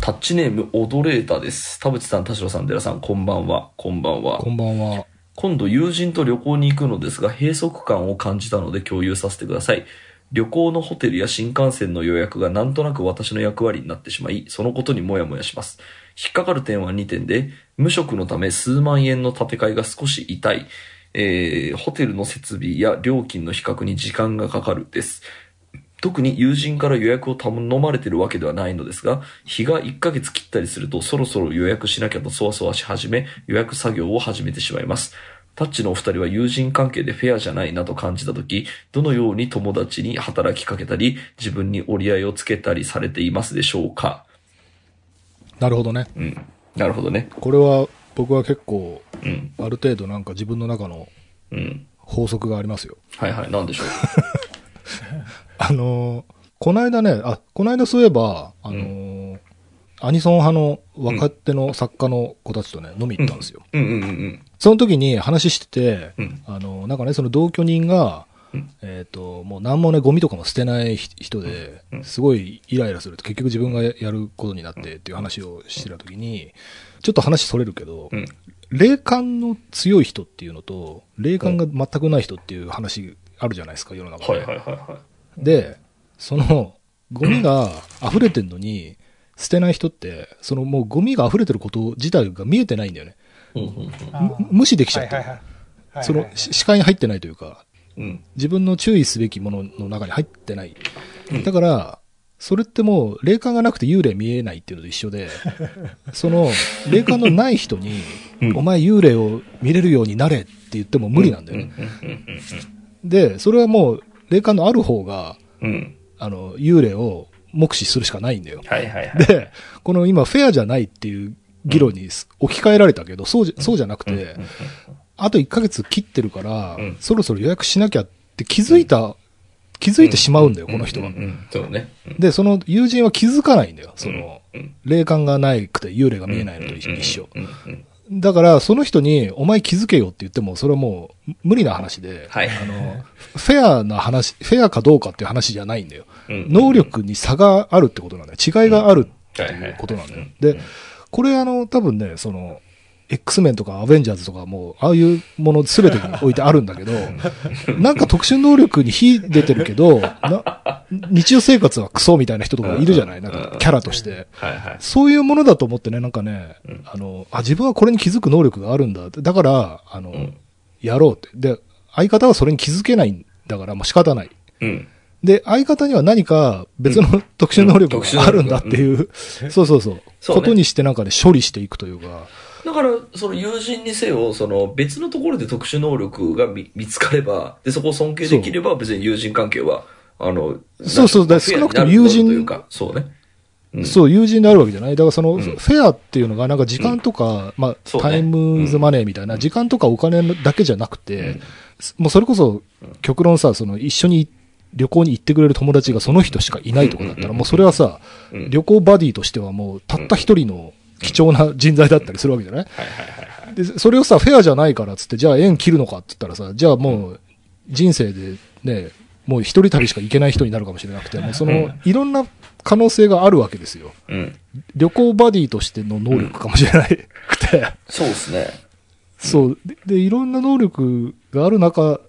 タッチネーム、オドレータです。田淵さん、田代さん、寺さん、こんばんは。こんばんは。こんばんは。今度友人と旅行に行くのですが、閉塞感を感じたので共有させてください。旅行のホテルや新幹線の予約がなんとなく私の役割になってしまい、そのことにもやもやします。引っかかる点は2点で、無職のため数万円の建て替えが少し痛い、えー、ホテルの設備や料金の比較に時間がかかるです。特に友人から予約を頼まれてるわけではないのですが、日が1ヶ月切ったりするとそろそろ予約しなきゃとそわそわし始め、予約作業を始めてしまいます。タッチのお二人は友人関係でフェアじゃないなと感じたとき、どのように友達に働きかけたり、自分に折り合いをつけたりされていますでしょうか？なるほどね。うん。なるほどね。これは僕は結構、うん。ある程度なんか自分の中のうん。法則がありますよ。はいはい。なんでしょう？あのーこの間ね、あ、この間そういえば、あのーアニソン派の若手の作家の子たちとね、飲み行ったんですよ。うんうんうんうん。その時に話してて、うんあのーなんかね、その同居人が、うんえっ、と、もう何もね、ゴミとかも捨てない人で、うんすごいイライラすると結局自分がやることになってっていう話をしてた時に、ちょっと話それるけど、うん。霊感の強い人っていうのと、霊感が全くない人っていう話あるじゃないですか、世の中で。はいはいはいはで、その、ゴミが溢れてんのに、捨てない人って、そのもうゴミが溢れてること自体が見えてないんだよね。い。うんうんむ無視できちゃってる。はいはいはい。その、し視界に入ってないというか。自分の注意すべきものの中に入ってないうん。だから、それってもう、霊感がなくて幽霊見えないっていうのと一緒で、その、霊感のない人に、うんお前幽霊を見れるようになれって言っても無理なんだよね。で、それはもう、霊感のある方が、うん。うん。あの、幽霊を目視するしかないんだよ。はいはいはい。で、この今、フェアじゃないっていう議論に置き換えられたけど、そうじゃ、そうじゃなくて、あと1ヶ月切ってるから、うん。そろそろ予約しなきゃって気づいた、気づいてしまうんだよ、この人は。うん。うん。うんそうね。うん。で、その友人は気づかないんだよ、その、うん。霊感がないくて幽霊が見えないのと一一緒。うんうんだから、その人に、お前気づけよって言っても、それはもう、無理な話で、はいあの、フェアな話、フェアかどうかっていう話じゃないんだよ。うん能力に差があるってことなんだよ。違いがあるってはいうことなんだようん。で、これあの、多分ね、その、X メンとかアベンジャーズとかも、ああいうもの全てに置いてあるんだけど、なんか特殊能力に火出てるけど、な日常生活はクソみたいな人とかいるじゃない？なんかキャラとして。そういうものだと思ってね、なんかねうん、あの、あ、自分はこれに気づく能力があるんだ。だから、あのん、やろうって。で、相方はそれに気づけないんだから、まあ仕方ない。うん。で、相方には何か別の特殊能力うん。が。あるんだっていう、そうそうそう、そうね。ことにしてなんかね、処理していくというか、だから、その友人にせよ、その別のところで特殊能力が見見つかれば、で、そこを尊敬できれば、別に友人関係は、あの、そうそうだ少なくとも友人というか、そうね。うん。そう、友人であるわけじゃない？だからその、ん。フェアっていうのがなんか時間とか、まあ、そうね。タイムズマネーみたいな、時間とかお金だけじゃなくて、もうそれこそ、極論さ、その一緒に旅行に行ってくれる友達がその人しかいないとかだったら、もうそれはさ、うん。旅行バディとしてはもうたった一人の貴重な人材だったりするわけじゃない？はいはいはいはい。で、それをさ、フェアじゃないからっつって、じゃあ縁切るのかって言ったらさ、じゃあもう、人生でね、もう一人旅しか行けない人になるかもしれなくて、もうその、いろんな可能性があるわけですよ。うん。旅行バディとしての能力かもしれなくて、そうですね。そう。でで、いろんな能力がある中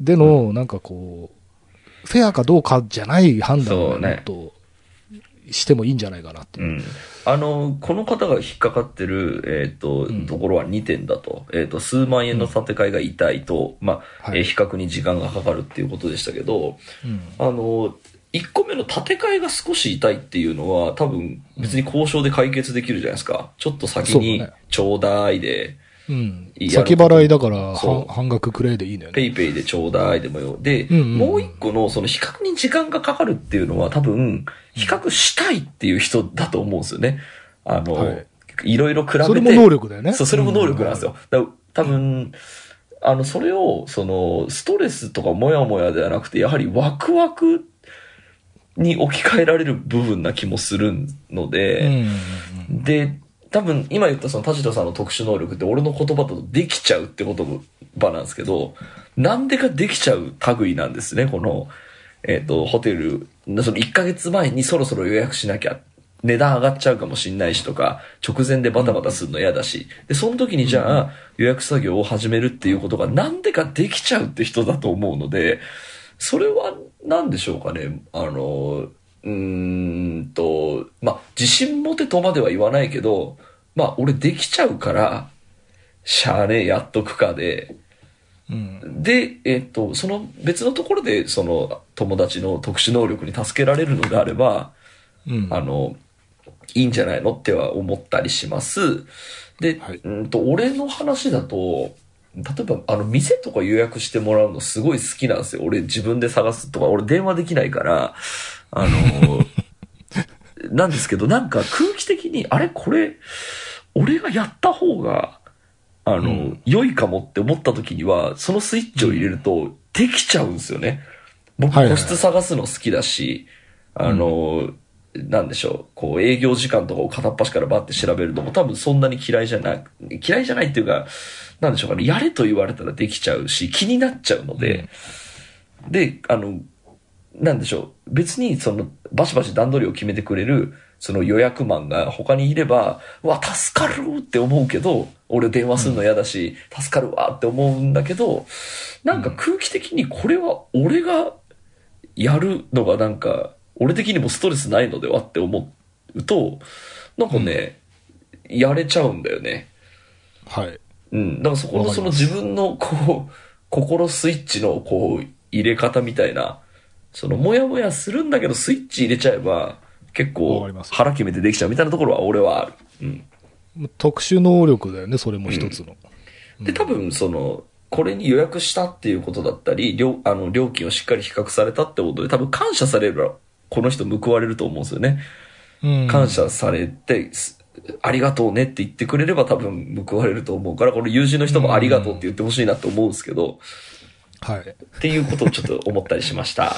での、なんかこう、フェアかどうかじゃない判断をもっとしてもいいんじゃないかなっていうう。ん。あの、この方が引っかかってる、えっ、と、うんところは2点だと。えっ、と、数万円の建て替えが痛いと、まあ、はいえー比較に時間がかかるっていうことでしたけど、うんあの、1個目の建て替えが少し痛いっていうのは、多分別に交渉で解決できるじゃないですか。ちょっと先にちょうだいで、うんい。や先払いだから、半半額くれでいいのよね。ペイペイでちょうだいでもよ。で、うんうんうんもう一個のその比較に時間がかかるっていうのは多分、比較したいっていう人だと思うんですよね。あの、はいい、ろいろ比べて。それも能力だよね。そう、それも能力なんですよ。だから多分、あの、それを、その、ストレスとかモヤモヤではなくて、やはりワクワクに置き換えられる部分な気もするのうん。で、うんうんで、多分今言ったその田代さんの特殊能力って俺の言葉だとできちゃうって言葉なんですけど、なんでかできちゃう類なんですね、この、えっ、と、ホテル、その1ヶ月前にそろそろ予約しなきゃ。値段上がっちゃうかもしんないしとか、直前でバタバタするの嫌だし、で、その時にじゃあ予約作業を始めるっていうことがなんでかできちゃうって人だと思うので、それは何でしょうかね。あの、うーんと、まあ、自信持てとまでは言わないけど、まあ、俺できちゃうから、しゃあねえ、やっとくかで、うん。で、えっと、その別のところで、その友達の特殊能力に助けられるのであれば、うん。あの、いいんじゃないのっては思ったりします。で、はいうんと、俺の話だと、例えば、あの、店とか予約してもらうのすごい好きなんですよ。俺自分で探すとか、俺電話できないから、あの、なんですけど、なんか空気的に、あれこれ、俺がやった方が、あの、うん。良いかもって思った時には、そのスイッチを入れると、できちゃうんですよね。僕、はいはい個室探すの好きだし、あの、なんでしょう、こう営業時間とかを片っ端からバッて調べるのも多分そんなに嫌いじゃない、嫌いじゃないっていうか、なんでしょうかね、やれと言われたらできちゃうし、気になっちゃうので、で、あの、なんでしょう、別にその、バシバシ段取りを決めてくれる、その予約マンが他にいれば、うわ、助かるって思うけど、俺電話するの嫌だし、助かるわって思うんだけど、なんか空気的にこれは俺がやるのがなんか、俺的にもストレスないのではって思うと、なんかね、やれちゃうんだよね。はい。うん。だからそこのその自分のこう、心スイッチのこう、入れ方みたいな、そのもやもやするんだけどスイッチ入れちゃえば、結わ構腹決めてできちゃうみたいなところは俺はある。うん。特殊能力だよね、それも一つの。で、多分その、これに予約したっていうことだったり、料あの料金をしっかり比較されたってことで、多分感謝されれば、この人報われると思うんですよね。うん。感謝されて、すありがとうねって言ってくれれば多分報われると思うから、この友人の人もありがとうって言ってほしいなって思うんですけど、はい。っていうことをちょっと思ったりしました。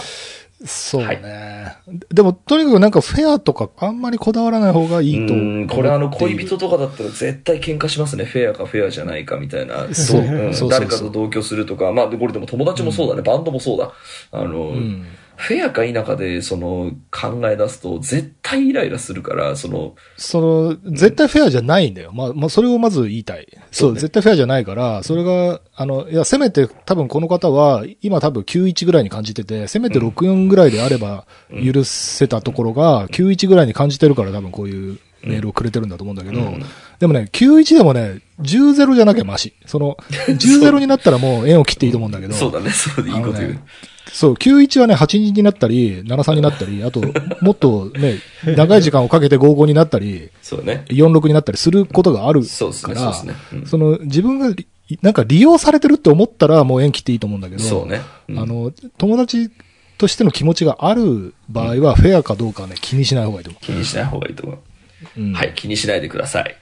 そうね。でも、とにかくなんかフェアとかあんまりこだわらない方がいいとう思っている。んこれあの恋人とかだったら絶対喧嘩しますね。フェアかフェアじゃないかみたいな。そうどんそうそうそう誰かと同居するとか。まあ、でこれでも友達もそうだね。バンドもそうだ。あの、うん。フェアか否かで、その、考え出すと、絶対イライラするから、その、その、絶対フェアじゃないんだよ。まあ、まあ、それをまず言いたい。そう、ね。絶対フェアじゃないから、それが、あの、いや、せめて、多分この方は、今多分91ぐらいに感じてて、せめて64ぐらいであれば、許せたところが、91ぐらいに感じてるから多分こういうメールをくれてるんだと思うんだけど、うん。でもね、91でもね、10-0じゃなきゃマシ。その、10-0になったらもう縁を切っていいと思うんだけど、そうだね、そうでいいこと言う。そう、91はね、82になったり、73になったり、あと、もっとね、長い時間をかけて55になったり、そうね。46になったりすることがあるそうですね、から、そうですね。うんその、自分がり、なんか利用されてるって思ったらもう縁切っていいと思うんだけど、そうね。うんあの、友達としての気持ちがある場合は、フェアかどうかはね、気にしない方がいいと思気にしない方がいいと思う。う。うんはい、気にしないでください。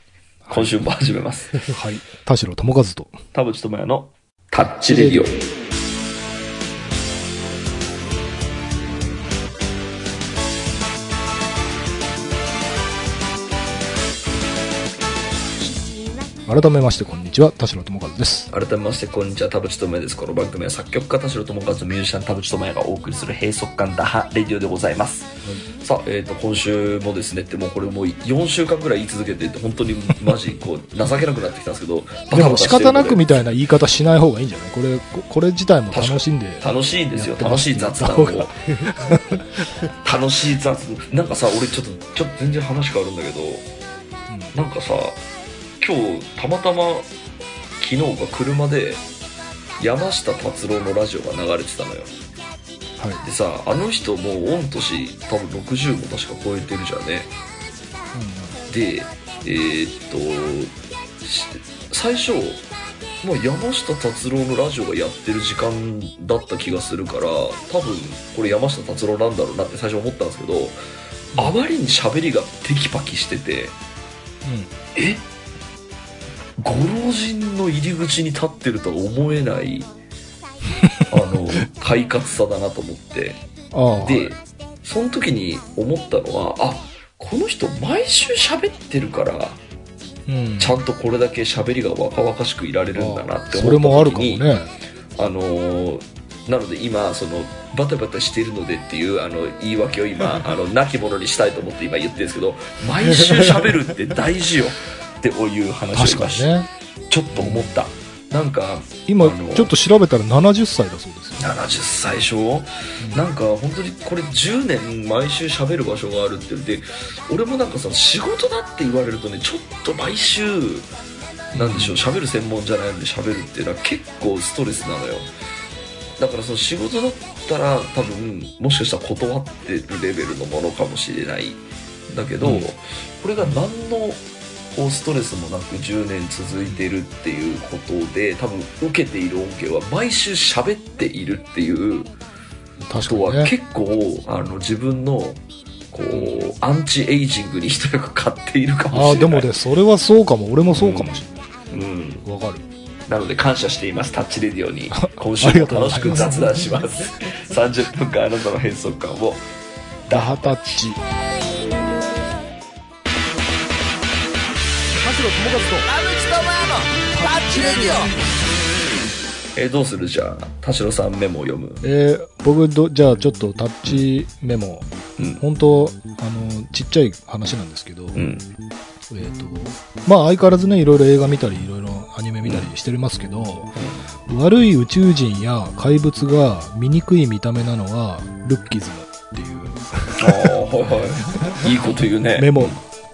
今週も始めます。はい。田代智和と。田淵智也のタッチレディオ。改めまして、こんにちは。田代智和です。改めまして、こんにちは。田淵智也です。この番組は作曲家田代智和、ミュージシャン田淵智也がお送りする閉塞感打破レディオでございます。さあ、えっ、と、今週もですねって、もうこれもう4週間ぐらい言い続けてて、本当にマジ、こう、情けなくなってきたんですけど、でも仕方なくみたいな言い方しない方がいいんじゃない？これ、ここれ自体も楽しんで。楽しいんですよ楽しい雑談を楽しい雑なんかさ俺ちょっとちょっと全然話変わるんだけどなんかさ今日たまたま昨日か車で山下達郎のラジオが流れてたのよ。はい。でさあの人もう御年多分60も確か超えてるじゃんねでえーっとし最初もう山下達郎のラジオがやってる時間だった気がするから多分これ山下達郎なんだろうなって最初思ったんですけどあまりに喋りがテキパキしててえ？ご老人の入り口に立ってるとは思えない あの快活さだなと思って。で、その時に思ったのはあこの人毎週喋ってるからうん。ちゃんとこれだけ喋りが若々しくいられるんだなって思った時にそれもあるかもね。あのーなので今そのバタバタしているのでっていうあの言い訳を今 あの亡き者にしたいと思って今言ってるんですけど毎週喋るって大事よ っていう話を今確かにね。ちょっと思った。なんか今ちょっと調べたら70歳だそうですよ。70歳でしょ、なんか本当にこれ10年毎週喋る場所があるって言って俺もなんかさ仕事だって言われるとねちょっと毎週なんでしょう喋る専門じゃないので喋るっていうのは結構ストレスなのよ。だからその仕事だったら多分もしかしたら断ってるレベルのものかもしれないだけど、うん。これが何のこうストレスもなく10年続いてるっていうことで多分受けている恩恵は毎週喋っているっていう人確かにね。は結構あの自分のこうアンチエイジングに一役買っているかもしれないああ、でもね、それはそうかも。俺もそうかもしうんれない。わかる。なので感謝していますタッチレディオに 今週も楽しく雑談します 30分間あなたの変則感をダハタッチ。田代友和と。えーどうする？じゃあ田代さんメモを読む。えー僕ど、じゃあちょっとタッチメモ、うん。本当あの、ちっちゃい話なんですけど、うん。えっ、と、まあ相変わらずね、いろいろ映画見たり、いろいろアニメ見たりしてますけど、悪い宇宙人や怪物が醜い見た目なのは、ルッキズムっていういいこと言うね。メモ、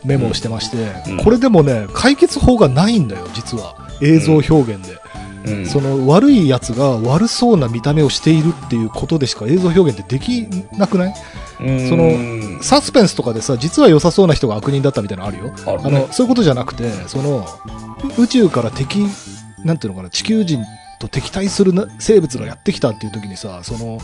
メモをしてまして、うん。これでもね、解決法がないんだよ、実は。映像表現で。うん。その悪いやつが悪そうな見た目をしているっていうことでしか映像表現ってできなくない？うん。そのサスペンスとかでさ、実は良さそうな人が悪人だったみたいなのあるよ。あるね。あの、そういうことじゃなくて、その、う宇宙から敵、なんていうのかな、地球人と敵対するな生物がやってきたっていう時にさ、その、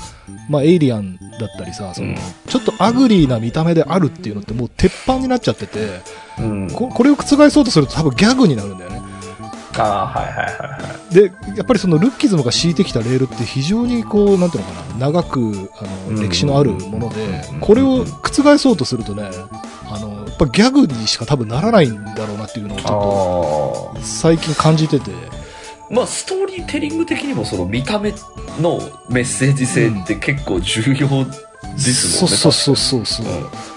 まあ、エイリアンだったりさ、その、うん。ちょっと uglyな見た目であるっていうのってもう鉄板になっちゃってて、うん。ここれを覆そうとすると多分ギャグになるんだよね。ああはいはいはいはい。で、やっぱりそのルッキズムが敷いてきたレールって非常にこう、なんていうのかな、長く、あうん。の、歴史のあるものでうん、これを覆そうとするとね、あの、やっぱギャグにしか多分ならないんだろうなっていうのをちょっあと最近感じてて、まあストーリーテリング的にもその見た目のメッセージ性って結構重要ですもんね、そうそうそうそうそう。うん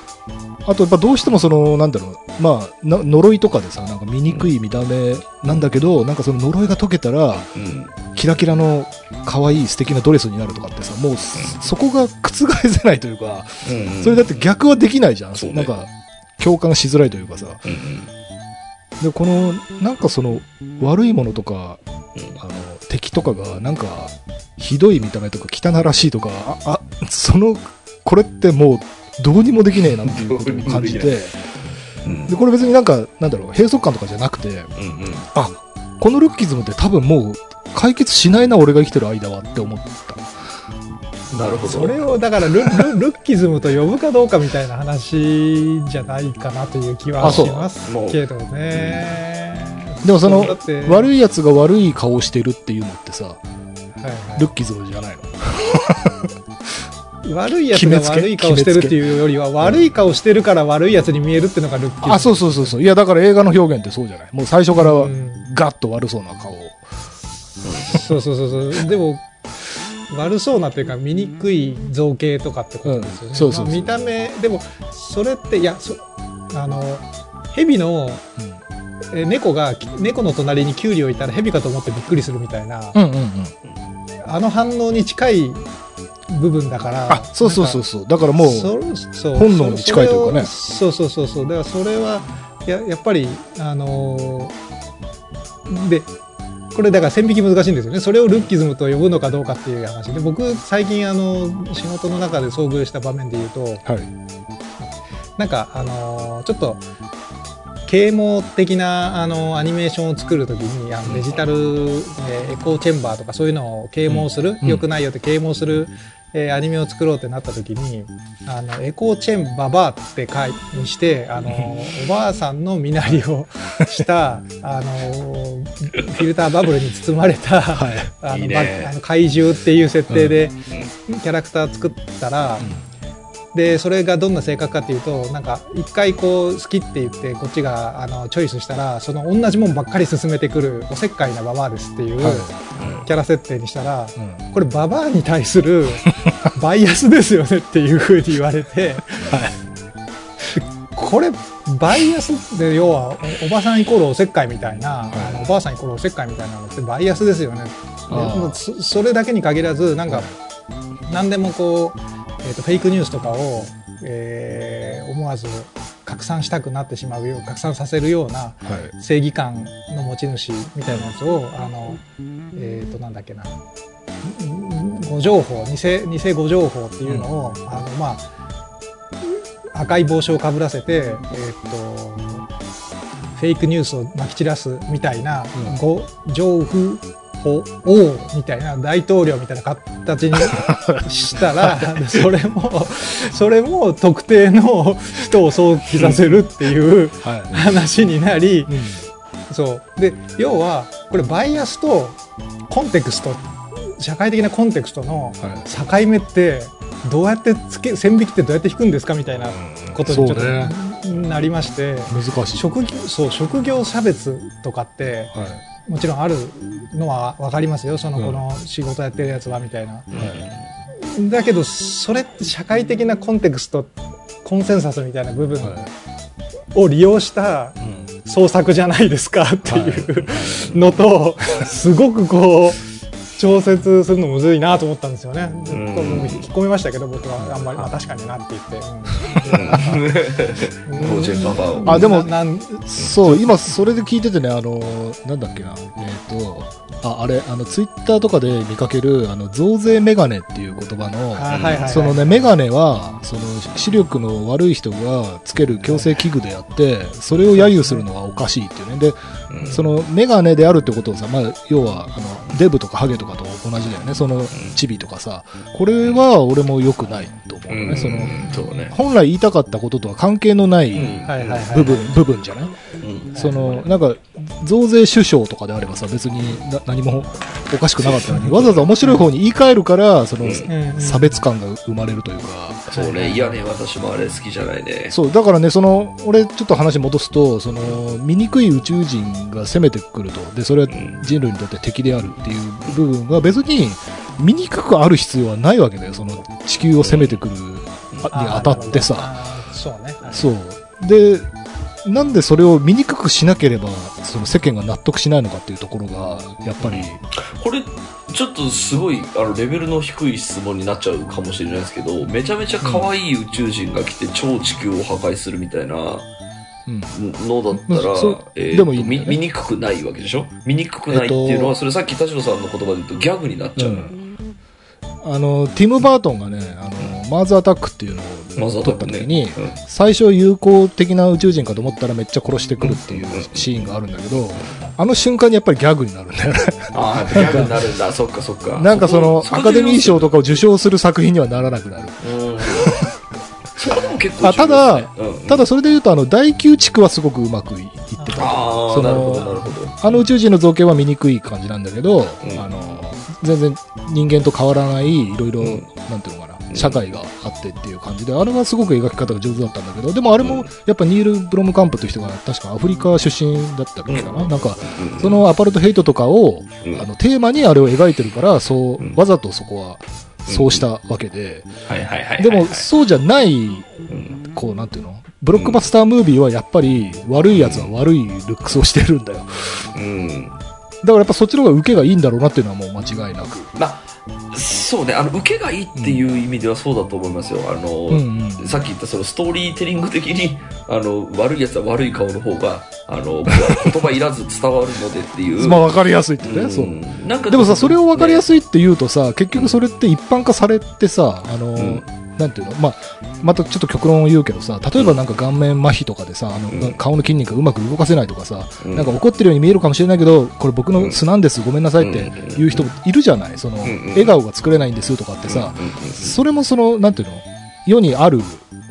あとやっぱどうしてもその、なんだろう、まあ、な呪いとかでさ、なんか醜い見た目なんだけど、なんかその呪いが解けたら、うん。キラキラの可愛い素敵なドレスになるとかってさ、もうそこが覆せないというか、うんそれだって逆はできないじゃん。そうね。なんか、共感しづらいというかさ。うんうん。で、この、なんかその、悪いものとか、うんあの、敵とかが、なんか、ひどい見た目とか汚らしいとか、あ、あその、これってもう、どうにもできねえなっていうことを感じて、うん。で、これ別になんか、なんだろう、閉塞感とかじゃなくて、うんうん。あ、このルッキズムって多分もう、解決しないな、俺が生きてる間はって思った。なるほど。それをだからルル ルッキズムと呼ぶかどうかみたいな話じゃないかなという気はしますけどね。でもその悪い奴が悪い顔してるっていうのってさ、はいはいルッキズムじゃないの？悪いやつが悪い顔してるっていうよりは、悪い顔してるから悪いやつに見えるっていうのがルッキズム。あ、そうそうそうそう。いや、だから映画の表現ってそうじゃない。もう最初からうんガッと悪そうな顔を。そうそうそうそう。でも、悪そうなっていうか、醜い造形とかってことですよね。うんそうそうそうまあ見た目、でも、それって、いや、そあの、蛇の、え猫が、猫の隣にキュウリをいたら蛇かと思ってびっくりするみたいな、うんうんうんうん。あの反応に近い部分だから。あ、そうそうそうそう。だからもう、本能に近いというかねそうそうそうそうだからそれはややっぱりあのーでこれだから線引き難しいんですよねそれをルッキズムと呼ぶのかどうかっていう話で僕最近あの仕事の中で遭遇した場面で言うとはい。なんかあのーちょっと啓蒙的なあのアニメーションを作るときにあのデジタル、えーエコーチェンバーとかそういうのを啓蒙する、うん。良くないよって啓蒙する、えーアニメを作ろうってなったときにあのエコーチェンババアって書いにしてあのおばあさんの身なりを したあのフィルターバブルに包まれた、はい。あのいいね。ばあの怪獣っていう設定でキャラクター作ったら、でそれがどんな性格かっていうとなんか一回こう好きって言ってこっちがあのチョイスしたらその同じもんばっかり進めてくるおせっかいなババアですっていうはい。キャラ設定にしたら、うん。これババアに対する バイアスですよねっていうふうに言われて、これバイアスで要はおおばさんイコールおせっかいみたいな、はい。あのおばあさんイコールおせっかいみたいなのってバイアスですよねそれだけに限らずなんか何でもこう、えー、とフェイクニュースとかを、えー思わず拡散したくなってしまうよう拡散させるようなはい。正義感の持ち主みたいなやつをあのえっ、となんだっけな。誤情報偽偽誤情報っていうのを、あのまあ赤い帽子をかぶらせてえっ、とフェイクニュースをまき散らすみたいな、うん。誤情報王みたいな大統領みたいな形にしたら それもそれも特定の人を想起させるっていうはい。話になり、うんそうで要はこれバイアスとコンテクスト社会的なコンテクストのはい。境目ってどうやってつけ線引きってどうやって引くんですかみたいなことにちょっとねなりまして、難しい。職業そう職業差別とかってはい。もちろんあるのは分かりますよそのうんこの仕事やってるやつはみたいな。はい。だけどそれって社会的なコンテクストコンセンサスみたいな部分はい。を利用したうん創作じゃないですかっていうのと、すごくこう、調節するのむずいなと思ったんですよね。ん。これもう引っ込めましたけど、僕は。あんまり、まあ確かになって言って。うん。あでもななんそう、今それで聞いててね、あの、なんだっけな、えっ、と、あ、あれ、あの、ツイッターとかで見かける、あの、増税メガネっていう言葉の、あはいはいはいそのね、メガネは、その、視力の悪い人がつける矯正器具であって、それを揶揄するのはおかしいっていうね。で、うん。その、メガネであるってことをさ、まあ、要は、あの、デブとかハゲとかと同じだよね。その、チビとかさ、これは俺も良くないと思うね。うん。その、そうね。本来言いたかったこととは関係のない。部分、部分じゃない？うん。その、なんか、増税首相とかであればさ、別にな何もおかしくなかったのに、わざわざ面白い方に言い換えるから、その、差別感が生まれるというか、そうね。いやね私もあれ好きじゃないね。そう、だからね、その、俺ちょっと話戻すと、その、醜い宇宙人が攻めてくると、で、それは人類にとって敵であるっていう部分が別に、醜くある必要はないわけだよ、その、地球を攻めてくるあに当たってさ。そうね。はいそう。で、なんでそれを醜くしなければ、その世間が納得しないのかっていうところが、やっぱり、これちょっとすごいあのレベルの低い質問になっちゃうかもしれないですけどめちゃめちゃ可愛い宇宙人が来て超地球を破壊するみたいなうん。のだったら、そうえーとでもいいね見見にくくないわけでしょ？見にくくないっていうのは、それさっき田代さんの言葉で言うとギャグになっちゃう、あの、ティム・バートンがね、あの、マーズ・アタックっていうのを撮った時に、うん最初友好的な宇宙人かと思ったらめっちゃ殺してくるっていうシーンがあるんだけど、あの瞬間にやっぱりギャグになるんだよね。ああ、ギャグになるんだ。そっかそっか。なんかその、こアカデミー賞とか。かを受賞する作品にはならなくなる。うん。そこでも結構あただ重要ですね、うんただそれで言うと、あの、第9地区はすごくうまくいいってた。ああ、そのなるほど、なるほど。あの宇宙人の造形は醜い感じなんだけど、ん。あの、全然人間と変わらない、いろいろ、うん。なんていうのかな、うん社会があってっていう感じで、あれはすごく描き方が上手だったんだけど、でもあれも、やっぱニール・ブロムカンプという人が、確かアフリカ出身だったっけかな、うん。なんか、うん。そのアパルトヘイトとかを、うん。あの、テーマにあれを描いてるから、そう、うん。わざとそこは、そうしたわけで。でも、そうじゃない、うんこう、なんていうの？ブロックバスタームービーはやっぱり悪い奴は悪いルックスをしてるんだよ。うん。だからやっぱそっちの方が受けがいいんだろうなっていうのはもう間違いなく。まあ、そうね、あの、受けがいいっていう意味ではそうだと思いますよ。あの、うんうん。さっき言ったそのストーリーテリング的に、あの、悪い奴は悪い顔の方が、あの、言葉いらず伝わるのでっていう。まあ分かりやすいってね、うん。そう。なんかでもさ、それを分かりやい。すいって言うとさ、結局それって一般化されてさ、あの、ん。なんていうの？まあ、またちょっと極論を言うけどさ、例えばなんか顔面麻痺とかでさ、あの、うん。顔の筋肉がうまく動かせないとかさ、うん。なんか怒ってるように見えるかもしれないけど、これ僕の素なんです、ごめんなさいって言う人いるじゃない？その、笑顔が作れないんですとかってさ、それもその、なんていうの？世にある、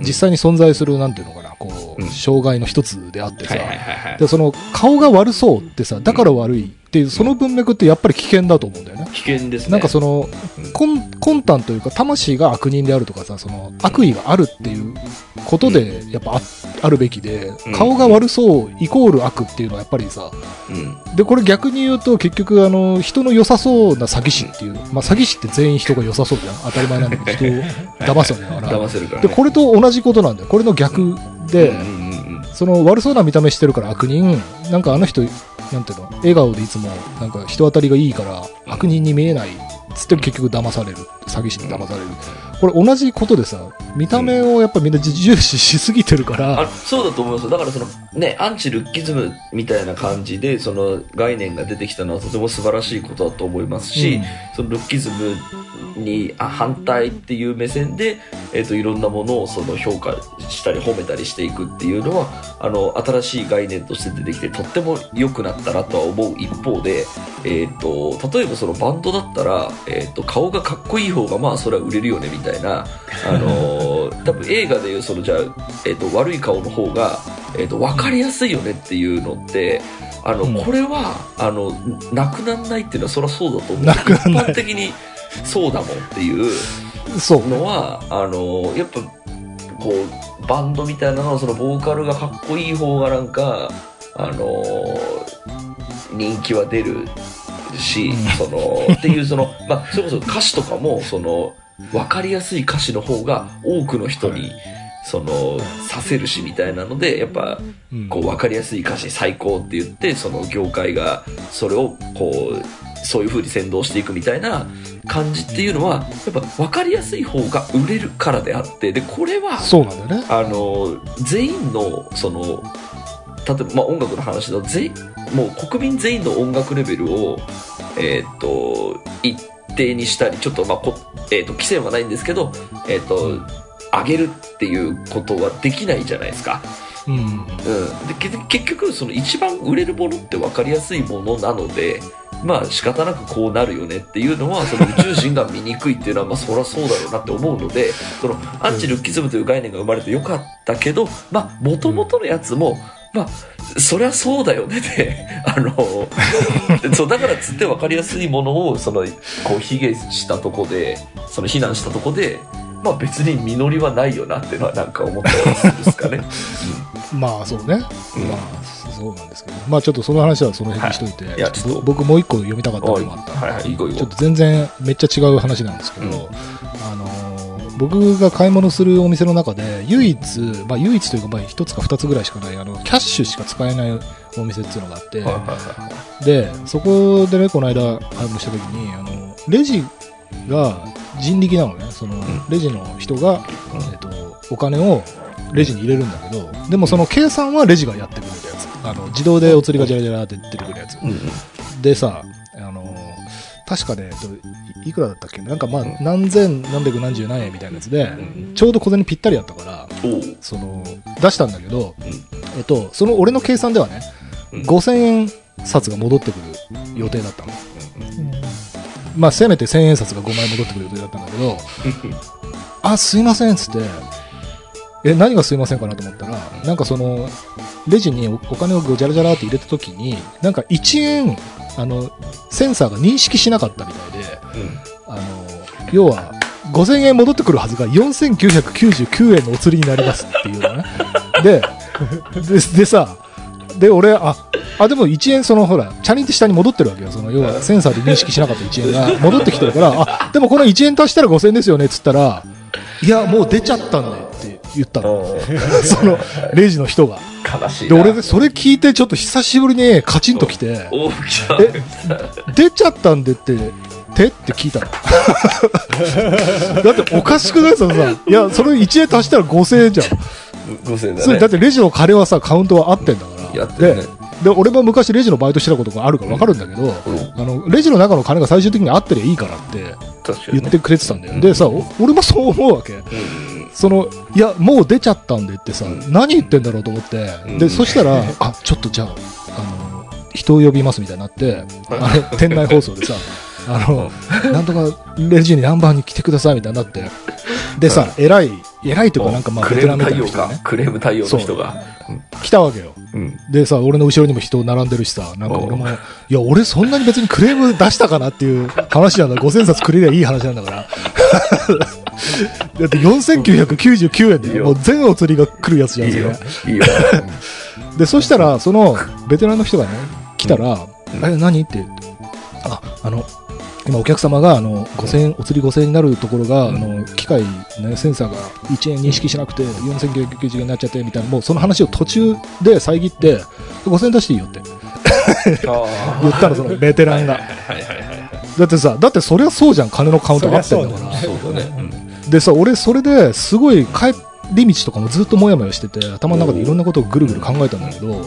実際に存在する、なんていうの？こう、うん障害の一つであってさ、はいはいはいはい。で、その、顔が悪そうってさ、だから悪いっていう、その文脈ってやっぱり危険だと思うんだよね。危険ですね。なんかそのうん、魂魂胆というか、魂が悪人であるとかさ、その、悪意があるっていうことで、やっぱああるべきでうん、顔が悪そう、イコール悪っていうのはやっぱりさ、うん。で、これ逆に言うと、結局、あの、人の良さそうな詐欺師っていう、まあ、詐欺師って全員人が良さそうじゃん。当たり前なんだけど、人を騙すわけだから。騙せるから、で、ね。これと同じことなんだよ。これの逆で、その悪そうな見た目してるから悪人、なんかあの人、なんていうの、笑顔でいつも、なんか人当たりがいいから、悪人に見えない、つって結局騙される。詐欺師に騙される。これ同じことでさ、見た目をやっぱみんな重視しすぎてるから、あそうだと思います。よだからそのねアンチルッキズムみたいな感じでその概念が出てきたのはとても素晴らしいことだと思いますし、うん。そのルッキズムにあ反対っていう目線で、えー、といろんなものをその評価したり褒めたりしていくっていうのはあの新しい概念として出てきてとっても良くなったなとは思う一方で、えー、と例えばそのバンドだったら、えー、と顔がかっこいい方がまあそれは売れるよねみたいな、あのー多分映画でいうそのじゃあ、えー、と悪い顔の方が、えー、と分かりやすいよねっていうのってあの、うん。これはあのなくならないっていうのはそりゃそうだと思う。なくな一般的にそうだもんっていう。のはあのやっぱこうバンドみたいなのはそのボーカルがかっこいい方がなんかあの人気は出るし、うん。そのっていうそのまあそれこそ歌詞とかもその分かりやすい歌詞の方が多くの人にそのさせるしみたいなのでやっぱうんこう分かりやすい歌詞最高って言ってその業界がそれをこうそういう風に先導していくみたいな感じっていうのはやっぱ分かりやすい方が売れるからであってでこれはそうなんだよね。あの全員のその例えば、まあ、音楽の話だともう国民全員の音楽レベルを、えー、と一定にしたりちょっと,、まあこえー、と規制はないんですけど、えー、と上げるっていうことはできないじゃないですか。うん。うん、でけ結局その一番売れるものって分かりやすいものなのでまあ仕方なくこうなるよねっていうのはその宇宙人が見にくいっていうのはまあそりゃそうだろうなって思うのでそのアンチルッキズムという概念が生まれてよかったけどまあ元々のやつもまあそりゃそうだよねであの そうだからっつって分かりやすいものをそのこう卑下したとこでその非難したとこでまあ別に実りはないよなっていうのはなんか思ったんですかね。まあそうね。うんまあそうなんですけど。まあちょっとその話はその辺にしといて、いいやちょっと僕もう一個読みたかったのがあった。はいはいちょっと全然めっちゃ違う話なんですけど、うんあのー僕が買い物するお店の中で唯一、まあ唯一というかまあ一つか二つぐらいしかないあのキャッシュしか使えないお店っていうのがあって、はいはいはいでそこでねこの間買い物した時にあのレジが人力なのね。そのレジの人が、えっとお金をレジに入れるんだけどでもその計算はレジがやってくれるやつ。あの自動でお釣りがジャラジャラって出てくるやつ。うんうん。でさ、確かね、えっといいくらだったっけ？なんかまあ、何千何百何十何円みたいなやつで、ん。ちょうど小銭ぴったりやったから、その、出したんだけど、うん。えっと、その俺の計算ではね、うん。5000円札が戻ってくる予定だったの。まあ、せめて1000円札が5枚戻ってくる予定だったんだけど、あ、すいませんっつって、え、何がすいませんかなと思ったら、なんかその、レジにおお金をジャラジャラって入れた時に、なんか1円、あの、センサーが認識しなかったみたいで、あの、要は、5000円戻ってくるはずが4999円のお釣りになりますっていうのね。で、で、でさ、で、俺、あ、あ、でも1円その、ほら、チャリンって下に戻ってるわけよ。その、要は、センサーで認識しなかった1円が戻ってきてるから、あ、でもこの1円足したら5000円ですよね、っつったら、いや、もう出ちゃったんでって言ったの。その、レジの人が。で、悲しいな。俺で、それ聞いて、ちょっと久しぶりにカチンと来て、出ちゃったんでって、てって聞いたの？だっておかしくない？そのさ、いや、それ1円足したら5000円じゃん。5000円だね。それだってレジの金はさ、カウントは合ってんだから。やってるねで、で、俺も昔レジのバイトしてたことがあるから分かるんだけど、うんあの、レジの中の金が最終的に合ってりゃいいからって。言ってくれてたんだよ。でさ、お俺もそう思うわけ。うんその、いや、もう出ちゃったんでってさ、何言ってんだろうと思って、うんで、そしたら、あ、ちょっとじゃあ、あの、人を呼びますみたいになって、あれ、店内放送でさ、あの、なんとかレジに何番に来てくださいみたいになって、でさ、偉い偉いというかなんかまあ、クベテランみたいレーム対応な人がね。。かクレーム対応の人が。来たわけよ。うん。でさ、俺の後ろにも人並んでるしさ、なんか俺も、いや、俺そんなに別にクレーム出したかなっていう話なんだ。5000冊くれりゃいい話なんだから。だって4999円で、もう全お釣りが来るやつじゃん、いいよ。それ。。いいよ。で、そしたら、その、ベテランの人がね、来たら、え、何？って言って、あ、あの、今お客様が、あの、5000円、お釣り5000円になるところが、あの、機械、ね、センサーが1円認識しなくて、4990円になっちゃって、みたいな、もうその話を途中で遮って、5000円出していいよって。言ったの、そのベテランが。だってさ、だってそりゃそうじゃん、金のカウントが合ってんだから。そうだね。うん。でさ、俺それですごい帰り道とかもずっともやもやしてて、頭の中でいろんなことをぐるぐる考えたんだけど、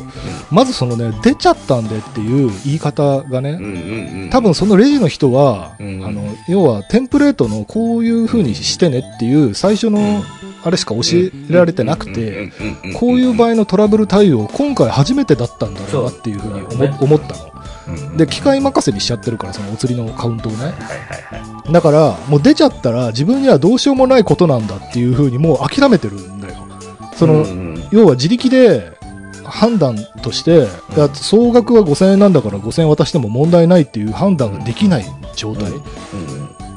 まずそのね、出ちゃったんでっていう言い方がね。多分そのレジの人は、うんあの、要はテンプレートのこういう風にしてねっていう最初のあれしか教えられてなくて、、こういう場合のトラブル対応、今回初めてだったんだろうなっていう風に思,、思ったの。合で、機械任せにしちゃってるから、そのお釣りのカウントをね。はいはいはい。だから、もう出ちゃったら自分にはどうしようもないことなんだっていう風にもう諦めてるんだよ。その、うんうん要は自力で判断として、だって総額は5000円なんだから5000円渡しても問題ないっていう判断ができない状態。うん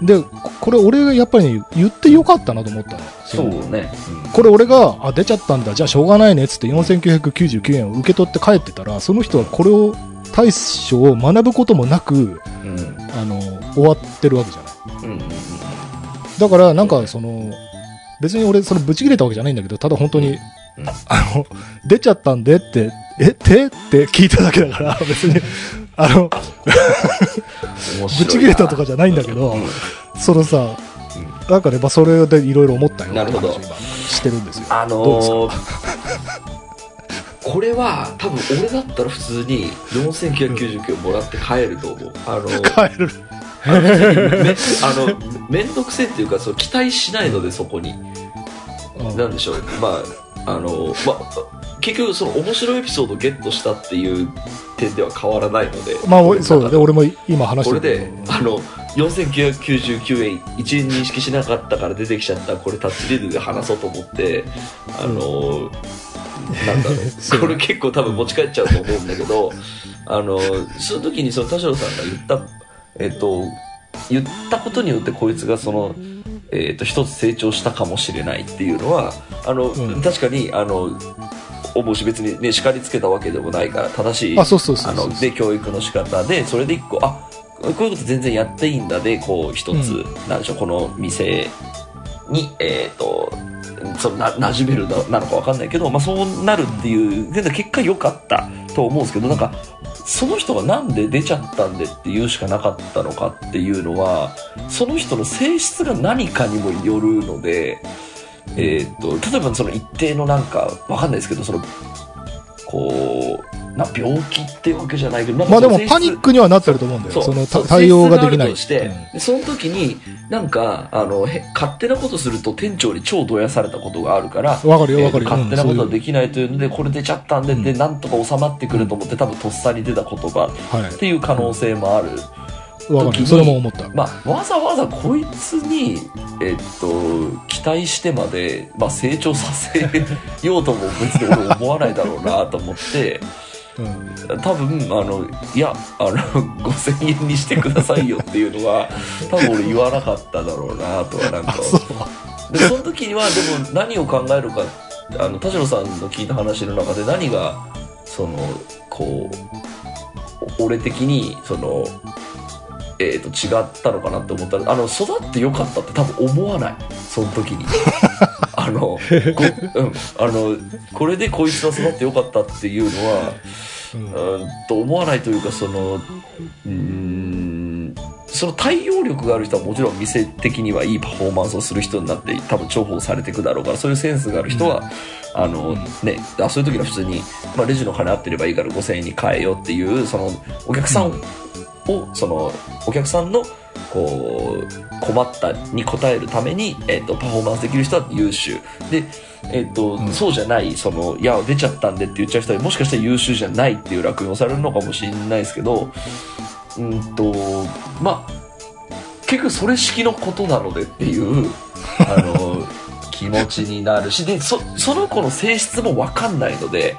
で、ここれ俺がやっぱり言ってよかったなと思ったの。そうのね。これ俺が、あ、出ちゃったんだ、じゃあしょうがないねっつって4999円を受け取って帰ってたら、その人はこれを、対処を学ぶこともなく、うん。うんあの、終わってるわけじゃない。うんうんだから、なんか、その、別に俺、その、ブチ切れたわけじゃないんだけど、ただ本当に、うんあの、出ちゃったんでって、え、ってって聞いただけだから、別に、あの、面白いなブチ切れたとかじゃないんだけど、うんそのさ、なんかね、まあ、それでいろいろ思ったよなるほどしてるんですよ。あのー、これは多分俺だったら普通に4999円もらって帰ると思う。あの、帰る。あのめあのめんどくせえっていうかそう期待しないのでそこに。うんなんでしょう。まあ、あの、まあ、結局その面白いエピソードをゲットしたっていう点では変わらないので。まあ、そうだね、俺も今話してこれるけど。で、あの、4999円、1円認識しなかったから出てきちゃった、これタッチリードで話そうと思って、あの、なんだろ そうう、これ結構多分持ち帰っちゃうと思うんだけど、あの、その時にその田代さんが言った、えっと、言ったことによってこいつがその、えっと、一つ成長したかもしれないっていうのは、あの、うん。確かに、あの、思うし別にね、叱りつけたわけでもないから、正しいあ、そうそうそうそうあの、で、教育の仕方で、それで一個、あ、こういうこと全然やっていいんだで、こう、一つ、うん。なんでしょう、この店に、えっ、と、そのな、馴染めるななのかわかんないけど、まあそうなるっていう、全然結果良かったと思うんですけど、なんか、その人がなんで出ちゃったんでって言うしかなかったのかっていうのは、その人の性質が何かにもよるので、えっ、と、例えばその一定のなんか、わかんないですけど、その、こう、な病気っていうわけじゃないけど、まあでもパニックにはなってると思うんだよ。その対応ができない。として、でその時に、なんか、あの、へ勝手なことすると店長に超どやされたことがあるから、うんわかるよ、えーわかるよ。勝手なことはうんできないというので、これ出ちゃったんで、で、うんなんとか収まってくると思って、多分とっさに出た言葉っていう可能性もある。はい。わかる。それも思った。まあ、わざわざこいつに、えっと、期待してまで、まあ、成長させようとも別に俺思わないだろうなと思って、うん。多分、あの、いや、あの、5000円にしてくださいよっていうのは、多分俺言わなかっただろうなとはなんかあ、。そう。で、その時には、でも何を考えるか、あの、田代さんの聞いた話の中で何が、その、こう、お俺的に、その、えっ、と、違ったのかなって思ったら、あの、育ってよかったって多分思わない。その時に。あの、ごうん、あの、これでこいつは育ってよかったっていうのは、うんうんと思わないというかそのうーんその対応力がある人はもちろん店的にはいいパフォーマンスをする人になって多分重宝されていくだろうからそういうセンスがある人は、あのねあそういう時は普通に、まあ、レジの金合ってればいいから5000円に変えようっていうそのお客さんを、そのお客さんのこう困ったに応えるために、えっとパフォーマンスできる人は優秀。でえっとうん。そうじゃないそのいや出ちゃったんでって言っちゃう人はもしかしたら優秀じゃないっていう落語をされるのかもしれないですけどうんとまあ結局それ式のことなのでっていう あの気気持ちになるし、で、そ、その子の性質もわかんないので、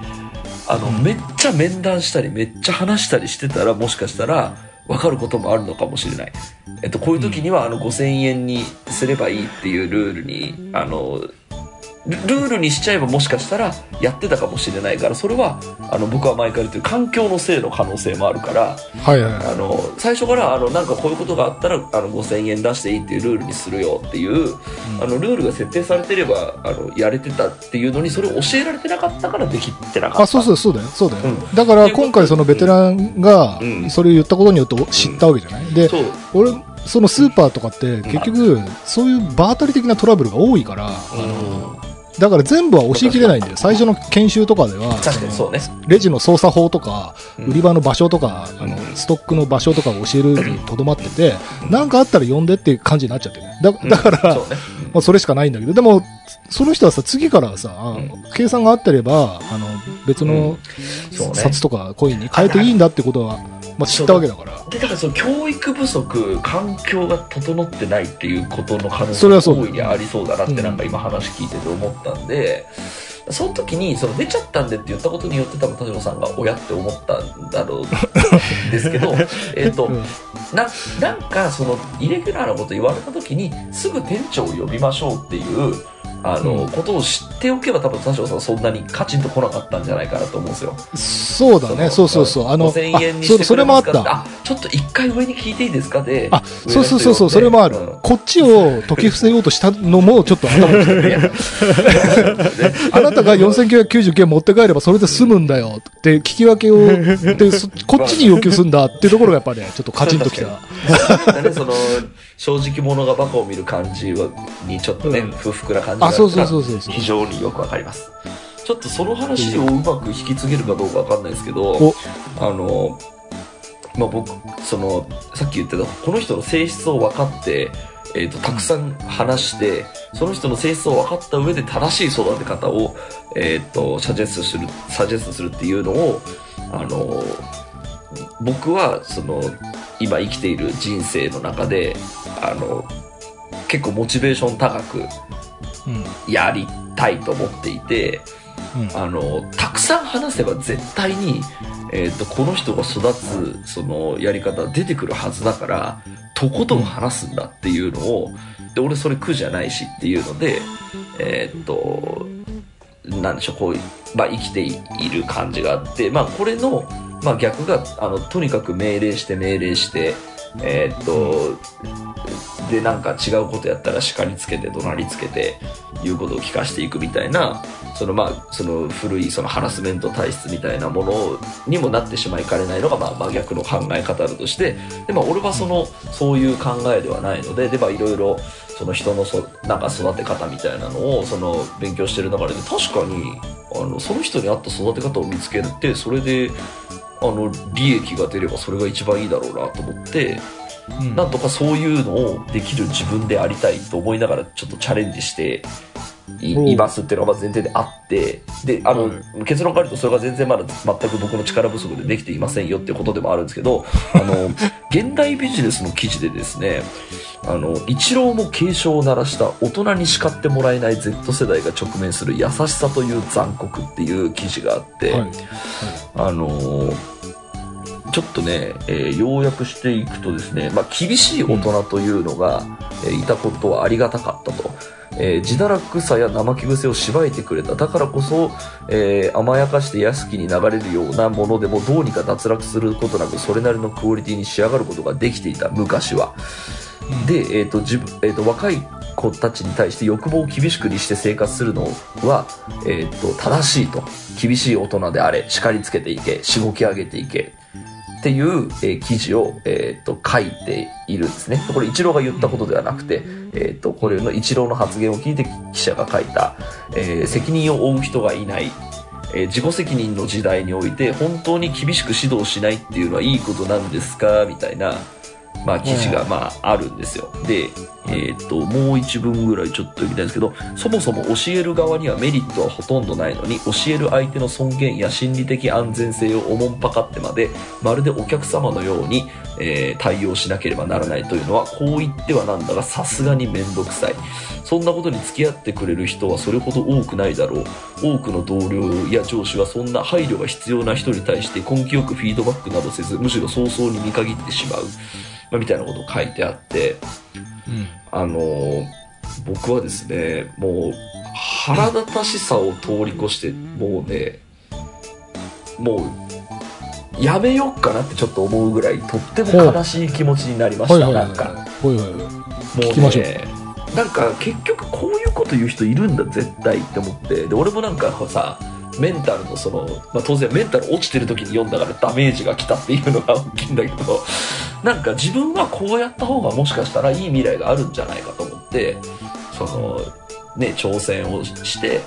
あの、うん。めっちゃ面談したり、めっちゃ話したりしてたら、もしかしたら、分かることもあるのかもしれない。えっと、こういう時には、あの、5000円にすればいいっていうルールに、あの、ルルールにしちゃえばもしかしたらやってたかもしれないから、それは、あの、僕は毎回言ってる環境のせいの可能性もあるから、はいはいはい。あの、最初から、あの、なんかこういうことがあったら、あの、5000円出していいっていうルールにするよっていう、あの、ルールが設定されてれば、あの、やれてたっていうのに、それを教えられてなかったからできてなかった。あ、そうそう、そうだよ、そうだよ。うんだから今回そのベテランがうんそれを言ったことによって知ったわけじゃない、で、そう。俺、そのスーパーとかって結局、そういう場当たり的なトラブルが多いから、あの、だから全部は教えきれないんだよ。最初の研修とかでは、確かにそうね。レジの操作法とか、うん売り場の場所とか、あの、ストックの場所とかを教えるにとどまってて、なんかあったら呼んでっていう感じになっちゃってる。だだから。まあ、それしかないんだけど、でも、その人はさ、次からはさ、ん。計算が合ってれば、あの、別のそうね。札とかコインに変えていいんだってことは、まあ、知ったわけだから。で、だ。からその教育不足、環境が整ってないっていうことの可能性がそれはそう大いにありそうだなってうん。なんか今話聞いてて思ったんで、その時に、その出ちゃったんでって言ったことによって多分田代さんが親って思ったんだろうんですけど、えっと、うん。な、なんかそのイレギュラーなこと言われた時にすぐ店長を呼びましょうっていう、あの、うんことを知っておけば多分田代さんはそんなにカチンと来なかったんじゃないかなと思うんですよ。そうだね、そうそうそう。あの、5000円あにしてそそれもあった。あ、ちょっと一回上に聞いていいですかで。あ、そうそうそうそう、それもある。こっちを解き伏せようとしたのも、ちょっと頭にきたいやあなたが4999円持って帰ればそれで済むんだよって聞き分けを、で、そこっちに要求すんだっていうところがやっぱね、ちょっとカチンときた。ね、その正直者がバカを見る感じはにちょっとね、うん不服な感じそうそうそうそう。非常によくわかりますちょっとその話をうまく引き継げるかどうかわかんないですけどおあのまあ僕そのさっき言ってたこの人の性質を分かってえー、とたくさん話して、その人の性質を分かった上で正しい育て方を、えー、とサジェストするサジェストするっていうのをあの僕はその今生きている人生の中であの結構モチベーション高くうん。やりたいと思っていてうん。あのたくさん話せば絶対に、えー、とこの人が育つそのやり方出てくるはずだからとことん話すんだっていうのをで俺それ苦じゃないしっていうのでえっ、となんでしょうこう、まあ、生きている感じがあって、まあ、これの、まあ、逆があのとにかく命令して命令してえっ、とでなんか違うことやったら叱りつけて怒鳴りつけて言うことを聞かしていくみたいなそのまあその古いそのハラスメント体質みたいなものにもなってしまいかねないのがまあ真逆の考え方だとしてで、まあ、俺はそのそういう考えではないのででまあいろいろその人のそなんか育て方みたいなのをその勉強してる中で確かにあのその人に合った育て方を見つけるってそれであの利益が出ればそれが一番いいだろうなと思ってうん。なんとかそういうのをできる自分でありたいと思いながらちょっとチャレンジしていますっていうのがまず前提であってであの、結論から言うとそれが全然まだ全く僕の力不足でできていませんよっていうことでもあるんですけどあの 現代ビジネスの記事でですねあの一郎も警鐘を鳴らした大人に叱ってもらえない Z 世代が直面する優しさという残酷っていう記事があって、はい。あのーちょっとね、えー要約していくとですね、まあ、厳しい大人というのが、えーいたことはありがたかったと。えー自堕落さや怠け癖をしばいてくれた。だからこそ、えー甘やかして安きに流れるようなものでもどうにか脱落することなく、それなりのクオリティに仕上がることができていた、昔は。で、えっ、と、自分、えっ、と、若い子たちに対して欲望を厳しくにして生活するのは、えっ、と、正しいと。厳しい大人であれ、叱りつけていけ、しごき上げていけ。っていう、えー記事を、えっ、と、書いているんですね。これ、一郎が言ったことではなくて、えっ、と、これの一郎の発言を聞いて記者が書いた、えー責任を負う人がいない、えー自己責任の時代において本当に厳しく指導しないっていうのはいいことなんですか？みたいなまあ、記事が、まあ、あるんですよ。で、えーっと、もう一文ぐらいちょっと言いたいんですけど、そもそも教える側にはメリットはほとんどないのに、教える相手の尊厳や心理的安全性をおもんぱかってまで、まるでお客様のように、えー対応しなければならないというのは、こう言ってはなんだが、さすがにめんどくさい。そんなことに付き合ってくれる人はそれほど多くないだろう。多くの同僚や上司はそんな配慮が必要な人に対して根気よくフィードバックなどせず、むしろ早々に見限ってしまう。まあ、みたいなことを書いてあって、うん。あのー僕はですね、もう、腹立たしさを通り越して、もうね、もう、やめよっかなってちょっと思うぐらい、とっても悲しい気持ちになりました。なんか。もうなんか結局こういうこと言う人いるんだ絶対って思ってで俺もなんかさメンタルのその、まあ、当然メンタル落ちてる時に読んだからダメージが来たっていうのが大きいんだけどなんか自分はこうやった方がもしかしたらいい未来があるんじゃないかと思ってそのね挑戦をして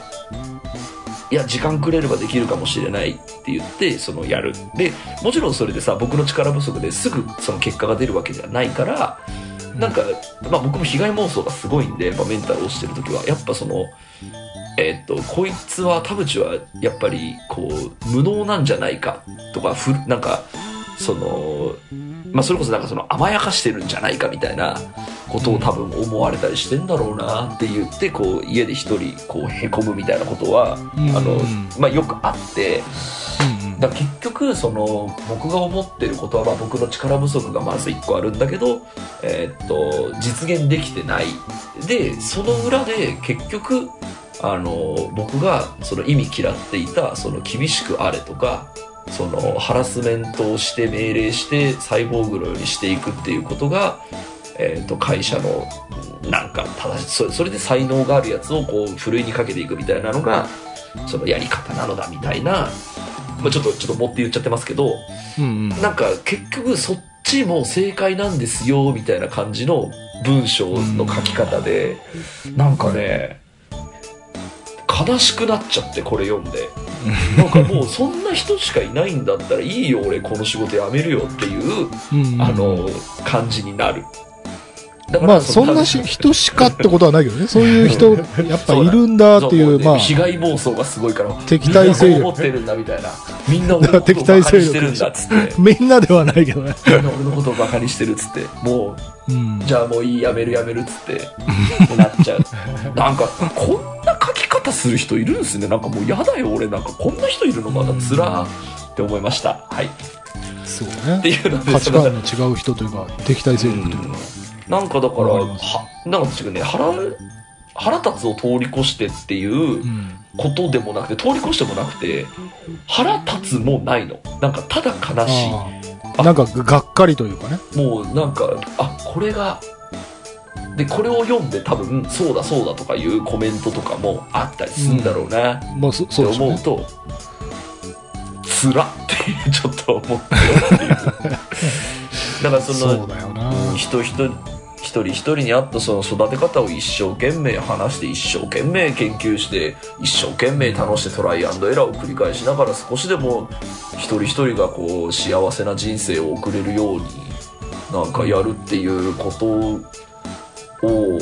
いや時間くれればできるかもしれないって言ってそのやる。でもちろんそれでさ僕の力不足ですぐその結果が出るわけじゃないからなんか、まあ、僕も被害妄想がすごいんで、まあ、メンタル落ちてる時は。やっぱそのえーっとこいつは田淵はやっぱりこう無能なんじゃないかとかふなんかそのまあそれこそなんかその甘やかしてるんじゃないかみたいなことを多分思われたりしてんだろうなって言ってこう家で一人こうへこむみたいなことはうん。あのうんまあよくあってだ結局その僕が思ってることはまあ僕の力不足がまず一個あるんだけど、えーっと実現できてない。でその裏で結局あの僕がその意味嫌っていたその厳しくあれとかそのハラスメントをして命令してサイボーグのようにしていくっていうことが、えーっと会社のなんか正しそそれで才能があるやつをこうふるいにかけていくみたいなのがそのやり方なのだみたいな、まあ、ちょっとちょっと持って言っちゃってますけどうんうん。なんか結局そっちも正解なんですよみたいな感じの文章の書き方でなんかね悲しくなっちゃってこれ読んで。なんかもうそんな人しかいないんだったらいいよ俺この仕事辞めるよっていうあの感じになる。だまあ、そんなし人しかってことはないけどね。そういう人、やっぱいるんだっていう、そまあ、被害妄想がすごいから敵対勢力。みんなってるんだみたいな。みんな俺のことをバカにしてるんだっつって。みんなではないけどね。みんな俺のことをバカにしてるっつって。もううん。じゃあもういいやめるやめるっつって。なっちゃう。なんかこんな書き方する人いるんですね。なんかもう嫌だよ俺。なんかこんな人いるのまだ。つらーって思いました。はい。そうってね。いうので価値観の違う人というか、敵対勢力というか。なんかだからはなんか違うね腹腹立つを通り越してっていううん。ことでもなくて通り越してもなくて腹立つもないのなんかただ悲しいなんか、がっかりというかね。もうなんかあこれがでこれを読んで多分そうだそうだとかいうコメントとかもあったりするんだろうな、っまあ、そうね。思うとつらってちょっと思って だからそのそうだよな。人人一人一人に合ったその育て方を一生懸命話して一生懸命研究して一生懸命楽してトライアンドエラーを繰り返しながら少しでも一人一人がこう幸せな人生を送れるようになんかやるっていうことを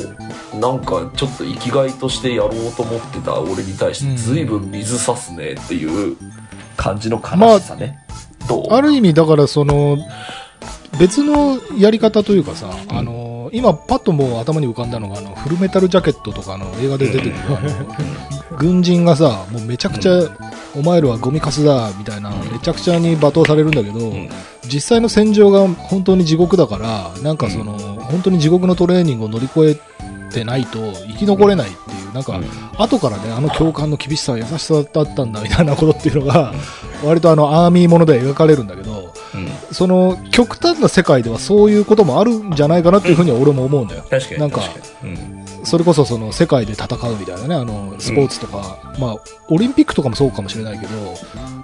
なんかちょっと生きがいとしてやろうと思ってた俺に対して随分水差すねっていう感じの悲しさね、どうある意味、だからその、別のやり方というかさ、あの、今パッともう頭に浮かんだのが、あの、フルメタルジャケットとかの映画で出てくる、あの、軍人がさ、もうめちゃくちゃ、お前らはゴミカスだ、みたいな、めちゃくちゃに罵倒されるんだけど、ん。実際の戦場が本当に地獄だから、なんかその、本当に地獄のトレーニングを乗り越えてないと生き残れないっていう、なんか、後からね、あの教官の厳しさ、優しさだったんだみたいなことっていうのが、割とあのアーミーもので描かれるんだけど、うんその極端な世界ではそういうこともあるんじゃないかなっていうふうには俺も思うんだよ。確かになんかそれこそその世界で戦うみたいなね、あの、スポーツとか、まあ、オリンピックとかもそうかもしれないけど、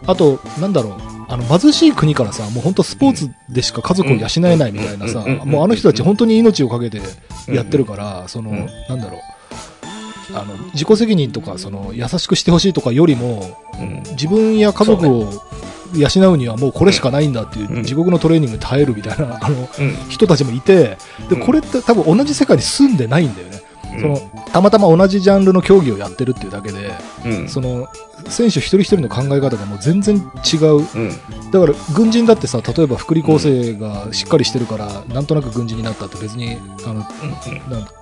あと、なんだろう、あの、貧しい国からさ、もう本当スポーツでしか家族を養えないみたいなさ、もうあの人たち本当に命をかけてやってるから、そのうん、なんだろう、あの、自己責任とか、その、優しくしてほしいとかよりも、うん。自分や家族を養うにはもうこれしかないんだっていううん地獄のトレーニングに耐えるみたいな、あの、うん。人たちもいて、で、うんこれって多分同じ世界に住んでないんだよね。うんその、たまたま同じジャンルの競技をやってるっていうだけで、うん。その、選手一人一人の考え方がもう全然違う。うん。だから、軍人だってさ、例えば福利厚生がしっかりしてるから、なんとなく軍人になったって別に、あの、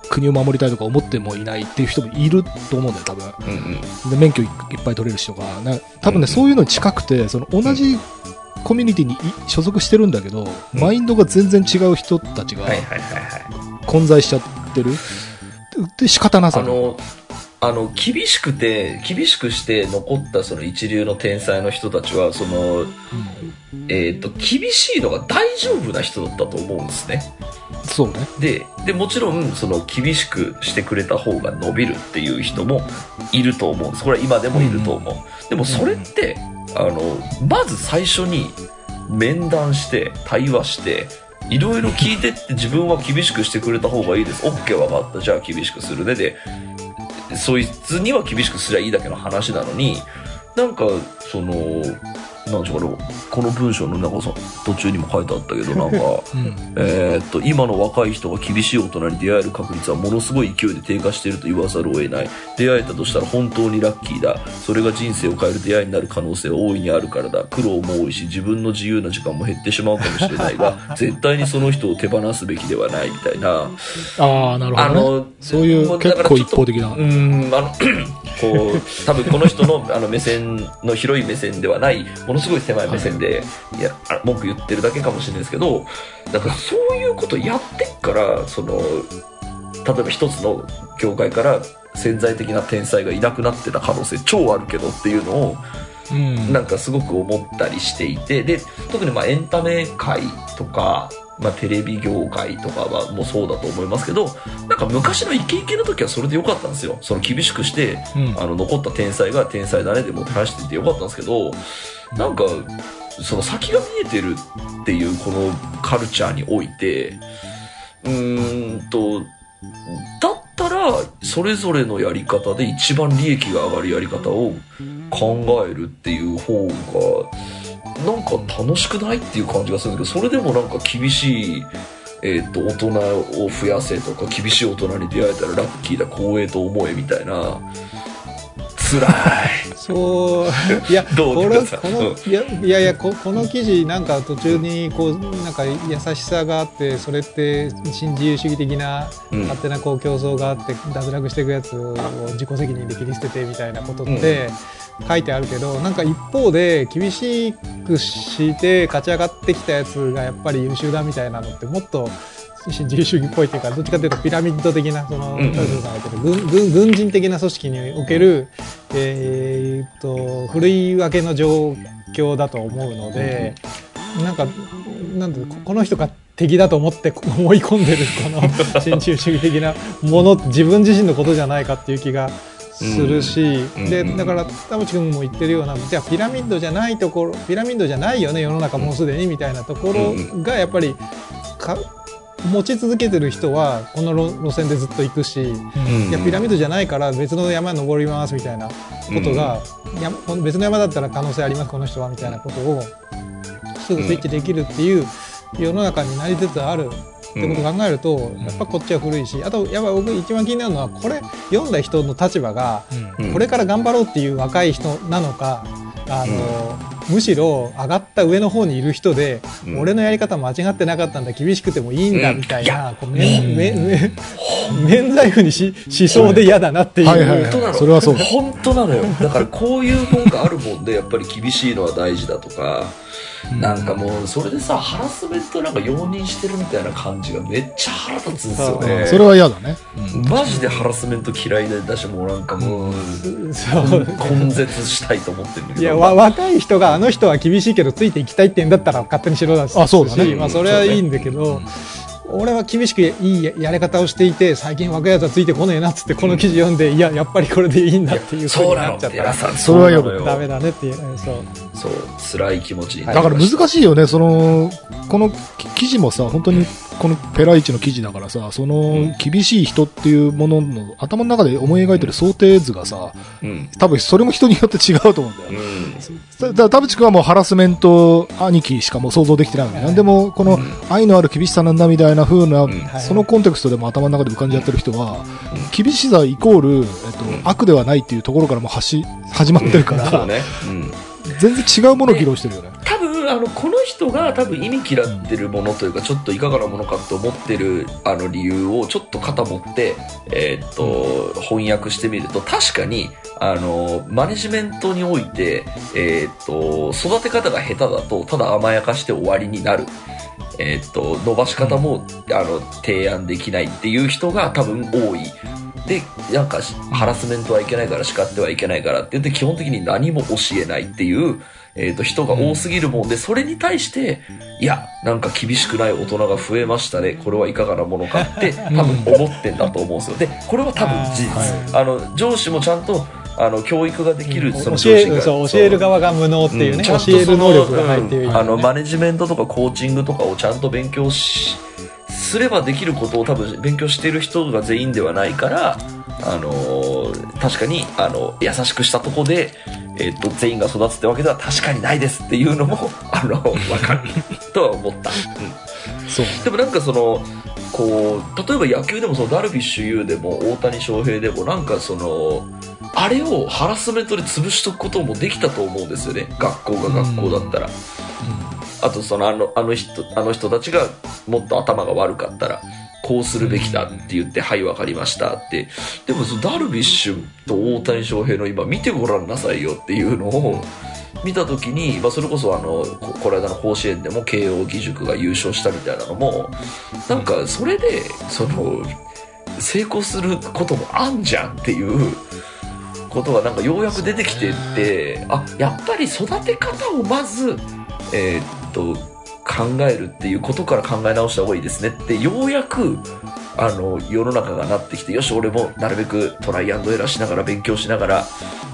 国を守りたいとか思ってもいないっていう人もいると思うんだよ、多分。うん。うん。で免許いいっぱい取れる人が、な多分ね、うんそういうのに近くて、その同じコミュニティにい所属してるんだけど、うんマインドが全然違う人たちがはいはいはいはい。で、仕方なさあの、あの、厳しくて、厳しくして残ったその一流の天才の人たちは、その、えっ、と、厳しいのが大丈夫な人だったと思うんですね。そうね。で、で、もちろん、その、厳しくしてくれた方が伸びるっていう人もいると思うんです。これは今でもいると思う。でも、それって、あの、まず最初に面談して、対話して、いろいろ聞いてって自分は厳しくしてくれた方がいいです。OK わかった。じゃあ厳しくするね。で、そいつには厳しくすりゃいいだけの話なのに、なんか、その、なんでかね、この文章のなんかさ、途中にも書いてあったけど、なんか、うん。えーっと、今の若い人が厳しい大人に出会える確率はものすごい勢いで低下していると言わざるを得ない。出会えたとしたら本当にラッキーだ。それが人生を変える出会いになる可能性は大いにあるからだ。苦労も多いし、自分の自由な時間も減ってしまうかもしれないが、絶対にその人を手放すべきではないみたいな。ああ、なるあほど、ね。の、そういう結構一方的なう。ーん、あの、こう、多分この人のあの目線の広い目線ではない、ものすごい狭い目線で、いや、あ文句言ってるだけかもしれないですけど、だからそういうことやってっから、その、例えば一つの業界から潜在的な天才がいなくなってた可能性超あるけどっていうのを、うん。なんかすごく思ったりしていて、で、特にまあエンタメ界とか、まあテレビ業界とかはもうそうだと思いますけど、なんか昔のイケイケの時はそれでよかったんですよ。その厳しくして、うんあの残った天才が天才だねでもてはしててよかったんですけど、なんか、その先が見えてるっていうこのカルチャーにおいて、うーんと、だったら、それぞれのやり方で一番利益が上がるやり方を考えるっていう方が、なんか楽しくないっていう感じがするんだけど、それでもなんか厳しい、えっ、と、大人を増やせとか、厳しい大人に出会えたらラッキーだ、光栄と思えみたいな、辛い。そう、いや、どうここの、うんいや、いやいや、ここの記事、なんか途中に、こう、なんか優しさがあって、それって、新自由主義的な、うん。勝手なこう競争があって、脱落していくやつを自己責任で切り捨ててみたいなことって、書いてあるけど、なんか一方で、厳しくして勝ち上がってきたやつがやっぱり優秀だみたいなのって、もっと、新自由主義っぽいっていうか、どっちかというとピラミッド的な、その、うん軍軍軍人的な組織における、えーっと、ふるい分けの状況だと思うので、なんか、なんでここの人が敵だと思って思い込んでるこの新自由主義的なもの自分自身のことじゃないかっていう気がするし、でうんうん。だから田淵君も言ってるようなじゃあピラミッドじゃないところピラミッドじゃないよね世の中もうすでにみたいなところがやっぱりか持ち続けてる人はこの路路線でずっと行くし、うんいやピラミッドじゃないから別の山登りますみたいなことが、や別の山だったら可能性ありますこの人はみたいなことをすぐスイッチできるっていう世の中になりつつあるってことを考えると、やっぱこっちは古いしあとやっぱ僕一番気になるのはこれ読んだ人の立場がうん。これから頑張ろうっていう若い人なのかあの、むしろ上がった上の方にいる人で、うん。俺のやり方間違ってなかったんだ厳しくてもいいんだうん。みたいな、う免免罪符にししそうで嫌だなっていう、はいはい本当なの。それはそう。だ本当なのよ。だからこういうもんがあるもんでやっぱり厳しいのは大事だとか、なんかもうそれでさハラスメントなんか容認してるみたいな感じがめっちゃ腹立つんですよね。それは嫌だね。マジでハラスメント嫌いでだしもうなんかもうそう根絶したいと思ってるんだけど。いやわ若い人があの人は厳しいけどついていきたいってんだったら勝手にしろだし。あそうだね。まあ、それはいいんだけど、俺は厳しくいいややり方をしていて最近若いやつはついてこねえなっつってこの記事読んで、いややっぱりこれでいいんだっていうそうなっちゃった。ら寺さんそれはよくダメだねっていう。そう。そう辛い気持ちになだから難いしいよね、その、この記事もさ、本当にこのペライチの記事だからさ、その厳しい人っていうものの頭の中で思い描いてる想定図がさ、うん。多分それも人によって違うと思うんだよ。うんだから田淵君はもうハラスメント兄貴しかもう想像できてないわけなんでもこの愛のある厳しさなんだみたいな風な、んそのコンテクストでも頭の中で浮かんじゃってる人は、厳しさイコール、えっと悪ではないっていうところからもうはし始まってるから、そうね。うん。全然違うものを議論してるよね。あのこの人が多分意味嫌ってるものというかちょっといかがなものかって思ってるあの理由をちょっと肩持って、えーっと翻訳してみると確かにあのマネジメントにおいて、えーっと育て方が下手だとただ甘やかして終わりになる。えーっと伸ばし方も、あの提案できないっていう人が多分多い。で、なんかし、ハラスメントはいけないから叱ってはいけないからって言って、基本的に何も教えないっていう、えっ、と、人が多すぎるもんで、それに対して、いや、なんか厳しくない大人が増えましたね。これはいかがなものかって、多分思ってんだと思うんですよ。で、これは多分事実。あの、上司もちゃんと、あの、教育ができる、その教える、そう、教える側が無能っていうね、教んちゃんとえる能力がないっていうあの、マネジメントとかコーチングとかをちゃんと勉強し、すればできることを多分勉強している人が全員ではないから、あのー確かに、あの、優しくしたとこで、えっ、と、全員が育つってわけでは確かにないですっていうのも、あの、わかるとは思った。うんそう。でもなんかその、こう、例えば野球でもそのダルビッシュ有でも大谷翔平でもなんかその、あれをハラスメントで潰しとくこともできたと思うんですよね。学校が学校だったら。あとそのあの、あの人、あの人たちがもっと頭が悪かったら、こうするべきだって言って、はい、わかりましたって。でもそのダルビッシュと大谷翔平の今見てごらんなさいよっていうのを、見た時に、まあ、それこそあのここの間の甲子園でも慶応義塾が優勝したみたいなのもなんかそれでその成功することもあんじゃんっていうことがなんかようやく出てきてってあやっぱり育て方をまずえーと考えるっていうことから考え直した方がいいですねってようやくあの世の中がなってきてよし俺もなるべくトライアンドエラーしながら勉強しながら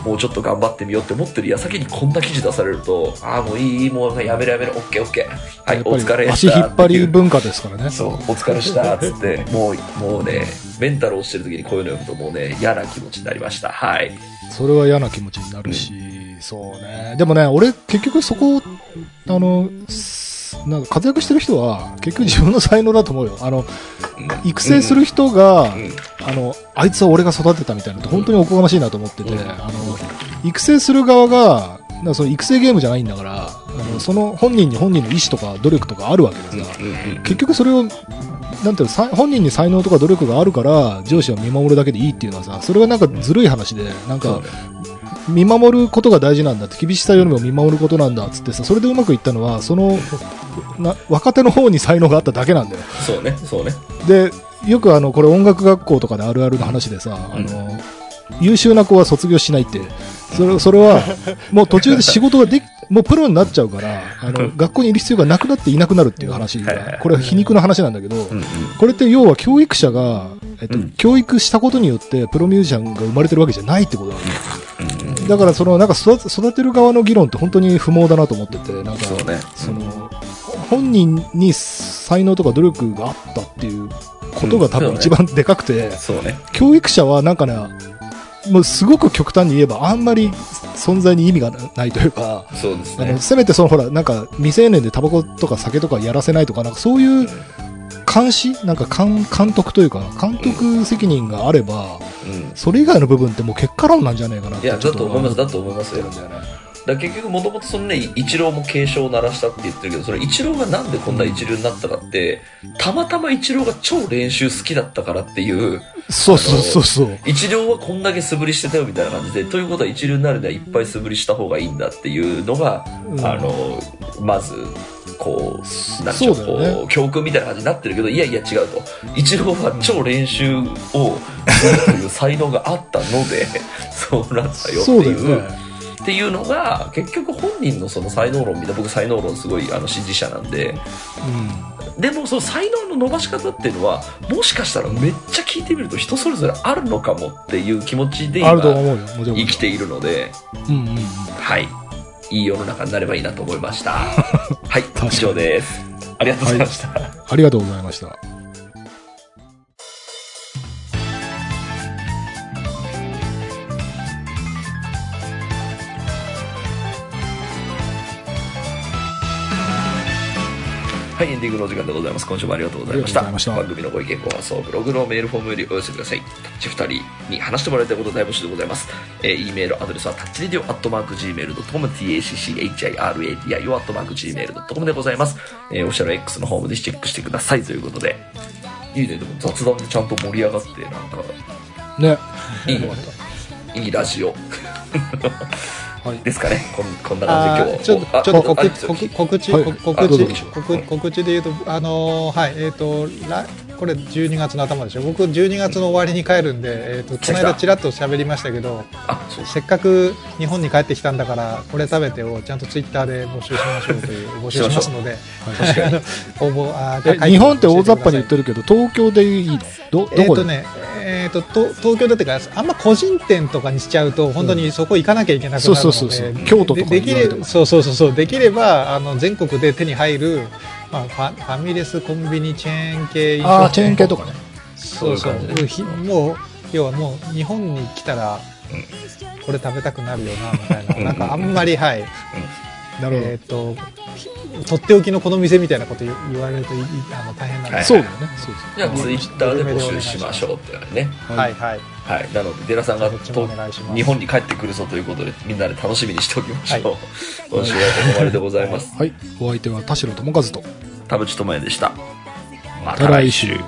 もうちょっと頑張ってみようって思ってる矢先にこんな記事出されるとああもういいもうやめろやめろオッケーオッケーはいお疲れ足引っ張り文化ですからね。そう、お疲れした、っつって、もう、もうね、メンタル落ちてる時にこういうの読むともうね、嫌な気持ちになりました。はい。それは嫌な気持ちになるし、そうね。でもね、俺、結局そこ、あの、すなんか活躍してる人は、結局自分の才能だと思うよ。あの、育成する人が、うんあの、あいつは俺が育てたみたいなのって本当におこがましいなと思ってて、うん。あの、育成する側が、なんかその育成ゲームじゃないんだから、あのその本人に本人の意思とか努力とかあるわけでさ、うん結局それを、なんていう本人に才能とか努力があるから、上司は見守るだけでいいっていうのはさ、それがなんかずるい話で、なんか見守ることが大事なんだって、厳しさよりも見守ることなんだっつってさ、それでうまくいったのは、その、な若手の方に才能があっただけなんだよ。そうね、そうね。で、よくあの、これ音楽学校とかであるあるの話でさ、あの、優秀な子は卒業しないって、それそれは、もう途中で仕事ができ、もうプロになっちゃうから、あの、学校にいる必要がなくなっていなくなるっていう話が、これは皮肉な話なんだけど。これって要は教育者が、えっとうん。教育したことによってプロミュージシャンが生まれてるわけじゃないってことなの、うんうんだからそのなんか育て育てる側の議論って本当に不毛だなと思ってて、なんかそうね。その本人に才能とか努力があったっていうことが多分うん一番でかくて、そうね。教育者はなんかね、もうすごく極端に言えばあんまり存在に意味がないというか、そうですねあの。せめてそのほら、なんか未成年でタバコとか酒とかやらせないとか、なんかそういう監視？なんか監監督というか、監督責任があれば、うん。それ以外の部分ってもう結果論なんじゃないかなっていや、ちょっだと思います、だと思いますよ。だよね。だから結局もともとそのね、イチローも警鐘を鳴らしたって言ってるけど、それイチローがなんでこんな一流になったかって、たまたまイチローが超練習好きだったからっていう、そうそうそうそう。一流はこんだけ素振りしてたよみたいな感じで、ということは一流になるにはいっぱい素振りした方がいいんだっていうのが、うんあの、まず、こう、なんちゅうねこう、教訓みたいな感じになってるけど、いやいや違うと。一郎は超練習をするという才能があったので、そうなったよってそうう。ね。っていうのが結局本人のその才能論みたいな僕才能論すごいあの支持者なんででもその才能の伸ばし方っていうのはもしかしたらめっちゃ聞いてみると人それぞれあるのかもっていう気持ちで今。生きているのでうんうんうん。はいいい世の中になればいいなと思いました。はい以上です。ありがとうございました、ありがとうございました。はい、エンディングのお時間でございます。今週もありがとうございました。ありがとうございま番組のご意見、ご感想、ブログのメールフォームよりお寄せください。タッチ2人に話してもらいたいこと大募集でございます。えー、e メールアドレスはタッチレディオアットマーク Gmail.com、tacchiradio アットマーク Gmail.com でございます。えー、オフィシャル X のホームでチェックしてくださいということで。いいね、でも雑談でちゃんと盛り上がって、なんか、ね。いい、いいラジオ。はい。ですかね。こんこんな感じで今日ちょっと、ちょっと告知、あ告告知、はい。告知、告告知で言うと、あのーはい、えっ、と、来これ12月の頭でしょ。僕12月の終わりに帰るんで、えっ、と、この間ちらっと喋りましたけど、せっかく日本に帰ってきたんだから、これ食べてをちゃんとツイッターで募集しましょうという、募集しますので、日本って大雑把に言っる。てるけど、東京でいいの？ど、どこで、えっとね、えっ、と、と東京だってか、あんま個人店とかにしちゃうと、本当にそこ行かなきゃいけなくなるので、そうそうそうそう。京都とかでそうそうそうそう、できれば、あの、全国で手に入る、まあ、ファファミレスコンビニチェーン系ああ、チェーン系とかね。そうそう。もう要はもう日本に来たらこれ食べたくなるよなみたいな、うんなんかあんまりはい、なるほど。えっ、とひとっておきのこの店みたいなこと言言われるといいあの大変なんで、はいそうだよね。そうじゃあ、ツイッターで募集しましょうってね。はいはいはい。なので、デラさんが日本に帰ってくるぞということで、みんなで楽しみにしておきましょう。はい今週はここまででございます。はい。お相手は田代智和と。田淵智也でした。ままた来週。